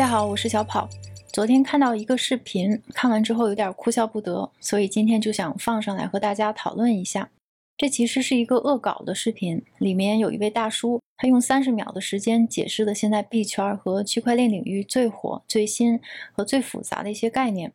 大家好，我是小跑。昨天看到一个视频，看完之后有点哭笑不得，所以今天就想放上来和大家讨论一下。这其实是一个恶搞的视频，里面有一位大叔，他用三十秒的时间解释了现在币圈和区块链领域最火、最新和最复杂的一些概念。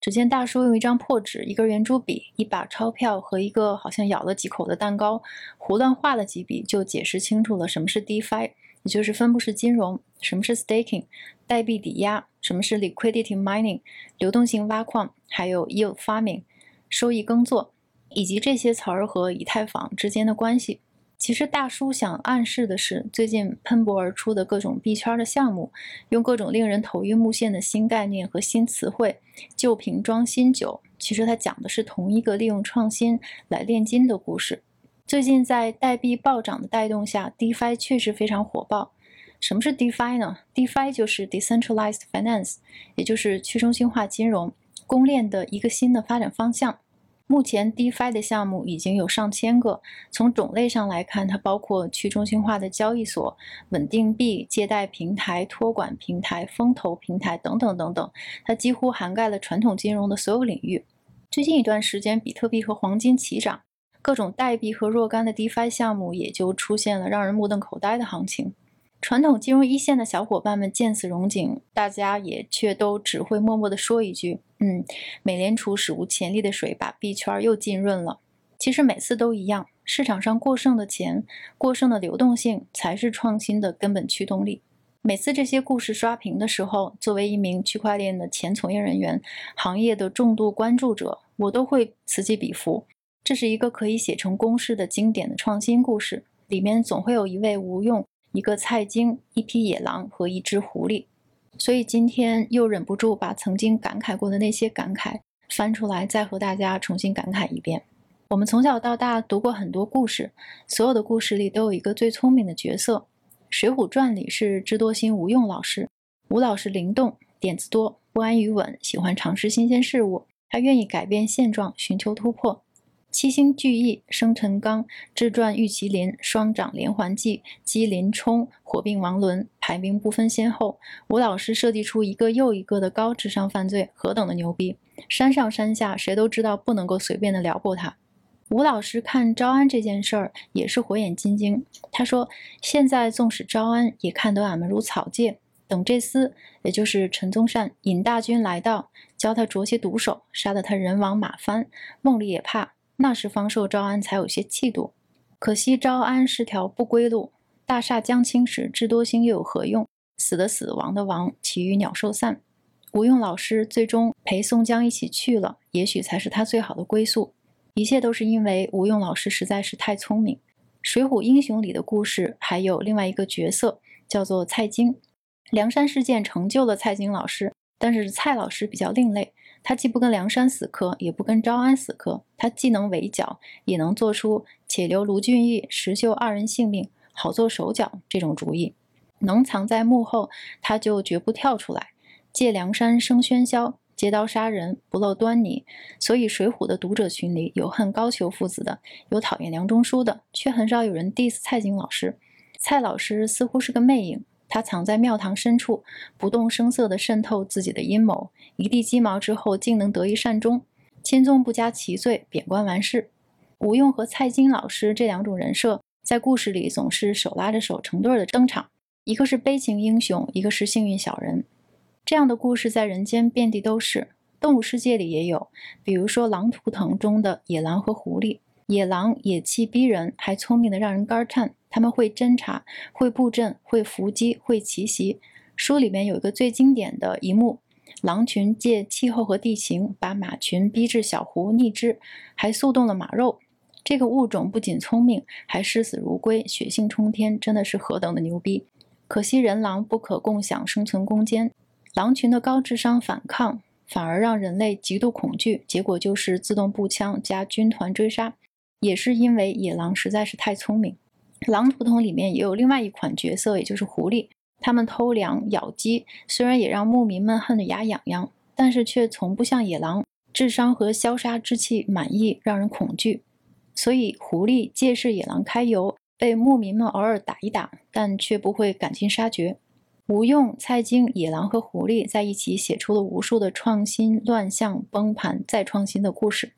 只见大叔用一张破纸、一根圆珠笔、一把钞票和一个好像咬了几口的蛋糕，胡乱画了几笔，就解释清楚了什么是 DeFi，也就是分布式金融；什么是 Staking，代币抵押；什么是 Liquidity Mining，流动性挖矿；还有 Yield Farming，收益耕作，以及这些词儿和以太坊之间的关系。其实大叔想暗示的是，最近喷薄而出的各种币圈的项目，用各种令人头晕目眩的新概念和新词汇，旧瓶装新酒。其实他讲的是同一个利用创新来炼金的故事。最近在代币暴涨的带动下，DeFi 确实非常火爆。什么是 DeFi 呢？DeFi 就是 Decentralized Finance，也就是去中心化金融、公链的一个新的发展方向。目前，DeFi 的项目已经有上千个。从种类上来看，它包括去中心化的交易所、稳定币借贷平台、托管平台、风投平台等等等等。它几乎涵盖了传统金融的所有领域。最近一段时间，比特币和黄金齐涨，各种代币和若干的 DeFi 项目也就出现了让人目瞪口呆的行情。传统金融一线的小伙伴们见此荣景，大家也却都只会默默地说一句：“嗯，美联储史无前例的水把币圈又浸润了。”其实每次都一样，市场上过剩的钱、过剩的流动性才是创新的根本驱动力。每次这些故事刷屏的时候，作为一名区块链的前从业人员、行业的重度关注者，我都会此起彼伏。这是一个可以写成公式的经典的创新故事，里面总会有一位无用。一个菜精，一匹野狼和一只狐狸，所以今天又忍不住把曾经感慨过的那些感慨翻出来，再和大家重新感慨一遍。我们从小到大读过很多故事，所有的故事里都有一个最聪明的角色，《水浒传》里是智多星吴用老师。吴老师灵动，点子多，不安于稳，喜欢尝试新鲜事物，他愿意改变现状，寻求突破。七星聚义，生辰纲，智传玉麒麟，双掌连环计，机灵冲，火并王伦，排名不分先后。吴老师设计出一个又一个的高智商犯罪，何等的牛逼！山上山下，谁都知道不能够随便的撩拨他。吴老师看招安这件事儿也是火眼金睛，他说：“现在纵使招安，也看得俺们如草芥。等这厮，也就是陈宗善引大军来到，教他着些毒手，杀得他人亡马翻，梦里也怕。”那时方寿招安才有些气度，可惜招安是条不归路。大厦将倾时，智多星又有何用？死的死，亡的亡，其余鸟兽散。吴用老师最终陪宋江一起去了，也许才是他最好的归宿。一切都是因为吴用老师实在是太聪明。《水浒英雄》里的故事还有另外一个角色，叫做蔡京。梁山事件成就了蔡京老师，但是蔡老师比较另类。他既不跟梁山死磕，也不跟招安死磕，他既能围剿，也能做出且留卢俊义、石秀二人性命，好做手脚这种主意。能藏在幕后，他就绝不跳出来，借梁山生喧嚣，借刀杀人不露端倪。所以《水浒》的读者群里有恨高俅父子的，有讨厌梁中书的，却很少有人 diss 蔡京老师。蔡老师似乎是个魅影。他藏在庙堂深处，不动声色地渗透自己的阴谋，一地鸡毛之后，竟能得以善终。钦宗不加其罪，贬官完事。吴用和蔡京老师这两种人设，在故事里总是手拉着手成对的登场，一个是悲情英雄，一个是幸运小人。这样的故事在人间遍地都是，动物世界里也有，比如说《狼图腾》中的野狼和狐狸。野狼野气逼人，还聪明的让人肝颤。他们会侦察，会布阵，会伏击，会奇袭。书里面有一个最经典的一幕：狼群借气候和地形，把马群逼至小湖逆之，还速冻了马肉。这个物种不仅聪明，还视死如归，血性冲天，真的是何等的牛逼！可惜人狼不可共享生存空间，狼群的高智商反抗，反而让人类极度恐惧，结果就是自动步枪加军团追杀。也是因为野狼实在是太聪明。狼图腾里面也有另外一款角色，也就是狐狸。他们偷粮咬鸡，虽然也让牧民们恨得牙痒痒，但是却从不像野狼，智商和消杀之气满意，让人恐惧。所以狐狸借势野狼开油，被牧民们偶尔打一打，但却不会赶尽杀绝。吴用、蔡京、野狼和狐狸在一起写出了无数的创新、乱象、崩盘、再创新的故事。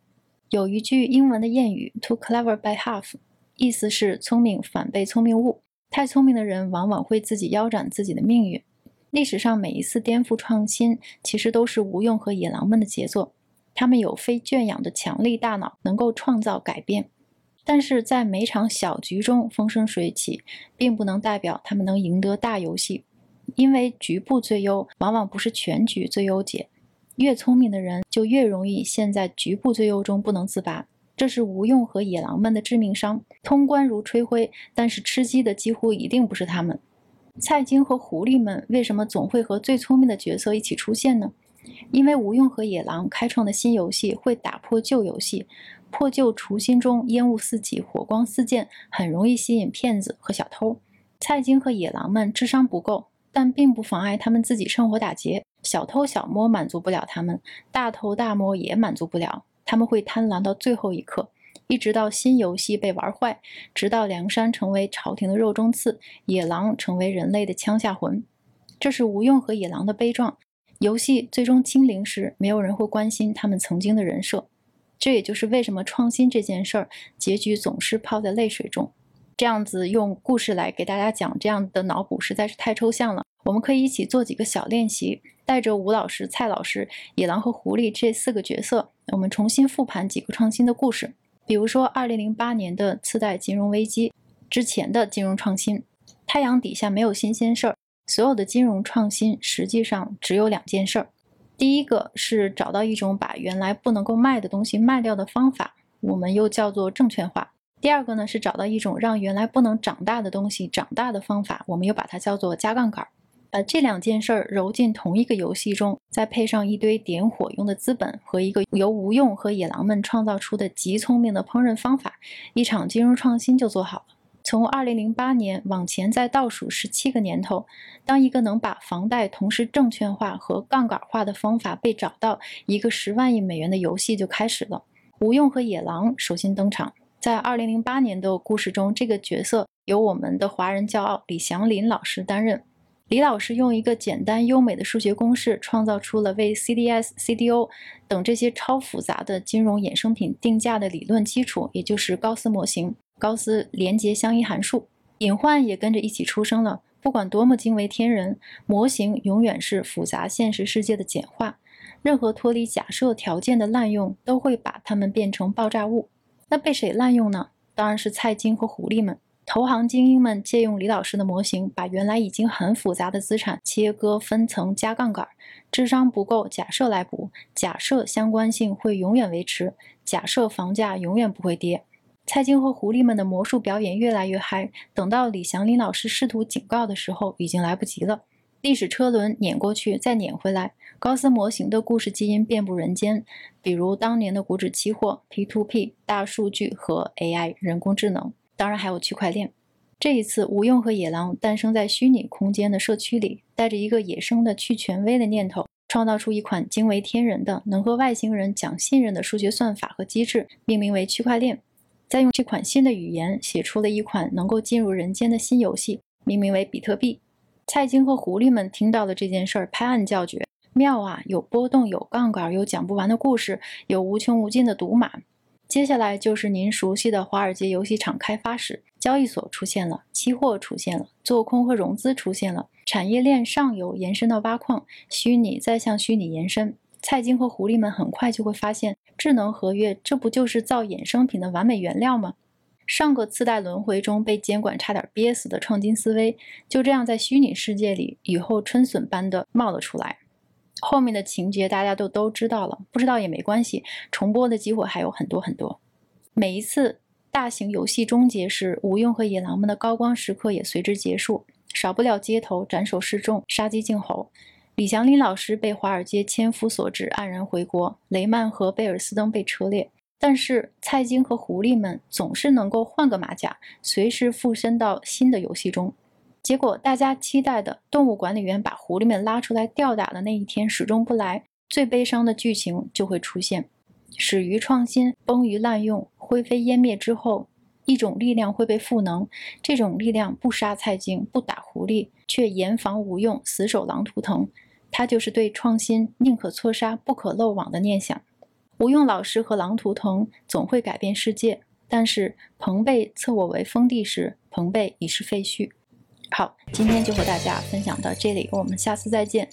有一句英文的谚语：“Too clever by half”，意思是聪明反被聪明误。太聪明的人往往会自己腰斩自己的命运。历史上每一次颠覆创新，其实都是吴用和野狼们的杰作。他们有非圈养的强力大脑，能够创造改变。但是在每场小局中风生水起，并不能代表他们能赢得大游戏。因为局部最优往往不是全局最优解，越聪明的人就越容易陷在局部最优中不能自拔，这是吴用和野狼们的致命伤。通关如吹灰，但是吃鸡的几乎一定不是他们。蔡京和狐狸们为什么总会和最聪明的角色一起出现呢？因为吴用和野狼开创的新游戏会打破旧游戏，破旧除新中烟雾四起，火光四溅，很容易吸引骗子和小偷。蔡京和野狼们智商不够。但并不妨碍他们自己趁火打劫，小偷小摸满足不了他们，大偷大摸也满足不了。他们会贪婪到最后一刻，一直到新游戏被玩坏，直到梁山成为朝廷的肉中刺，野狼成为人类的枪下魂。这是吴用和野狼的悲壮。游戏最终清零时，没有人会关心他们曾经的人设。这也就是为什么创新这件事儿，结局总是泡在泪水中。这样子用故事来给大家讲，这样的脑补实在是太抽象了。我们可以一起做几个小练习，带着吴老师、蔡老师、野狼和狐狸这四个角色，我们重新复盘几个创新的故事。比如说，二零零八年的次贷金融危机之前的金融创新，太阳底下没有新鲜事儿，所有的金融创新实际上只有两件事儿。第一个是找到一种把原来不能够卖的东西卖掉的方法，我们又叫做证券化。第二个呢是找到一种让原来不能长大的东西长大的方法，我们又把它叫做加杠杆。把这两件事儿揉进同一个游戏中，再配上一堆点火用的资本和一个由吴用和野狼们创造出的极聪明的烹饪方法，一场金融创新就做好了。从2008年往前再倒数十七个年头，当一个能把房贷同时证券化和杠杆化的方法被找到，一个十万亿美元的游戏就开始了。吴用和野狼首先登场。在二零零八年的故事中，这个角色由我们的华人骄傲李祥林老师担任。李老师用一个简单优美的数学公式，创造出了为 CDS、CDO 等这些超复杂的金融衍生品定价的理论基础，也就是高斯模型、高斯连接相依函数。隐患也跟着一起出生了。不管多么惊为天人，模型永远是复杂现实世界的简化。任何脱离假设条件的滥用，都会把它们变成爆炸物。那被谁滥用呢？当然是蔡京和狐狸们。投行精英们借用李老师的模型，把原来已经很复杂的资产切割分层加杠杆。智商不够，假设来补。假设相关性会永远维持。假设房价永远不会跌。蔡京和狐狸们的魔术表演越来越嗨。等到李祥林老师试图警告的时候，已经来不及了。历史车轮碾过去，再碾回来。高斯模型的故事基因遍布人间，比如当年的股指期货、P2P、大数据和 AI 人工智能，当然还有区块链。这一次，吴用和野狼诞生在虚拟空间的社区里，带着一个野生的去权威的念头，创造出一款惊为天人的、能和外星人讲信任的数学算法和机制，命名为区块链。再用这款新的语言写出了一款能够进入人间的新游戏，命名为比特币。蔡京和狐狸们听到了这件事儿，拍案叫绝。妙啊！有波动，有杠杆，有讲不完的故事，有无穷无尽的赌马。接下来就是您熟悉的华尔街游戏场开发史，交易所出现了，期货出现了，做空和融资出现了，产业链上游延伸到挖矿，虚拟再向虚拟延伸。蔡京和狐狸们很快就会发现，智能合约这不就是造衍生品的完美原料吗？上个次贷轮回中被监管差点憋死的创金思维，就这样在虚拟世界里雨后春笋般的冒了出来。后面的情节大家都都知道了，不知道也没关系。重播的机会还有很多很多。每一次大型游戏终结时，吴用和野狼们的高光时刻也随之结束，少不了街头斩首示众、杀鸡儆猴。李祥林老师被华尔街千夫所指，黯然回国；雷曼和贝尔斯登被车裂。但是蔡京和狐狸们总是能够换个马甲，随时附身到新的游戏中。结果，大家期待的动物管理员把狐狸们拉出来吊打的那一天始终不来，最悲伤的剧情就会出现：始于创新，崩于滥用，灰飞烟灭之后，一种力量会被赋能，这种力量不杀蔡京，不打狐狸，却严防无用，死守狼图腾。他就是对创新宁可错杀，不可漏网的念想。吴用老师和狼图腾总会改变世界，但是彭贝测我为封地时，彭贝已是废墟。好，今天就和大家分享到这里，我们下次再见。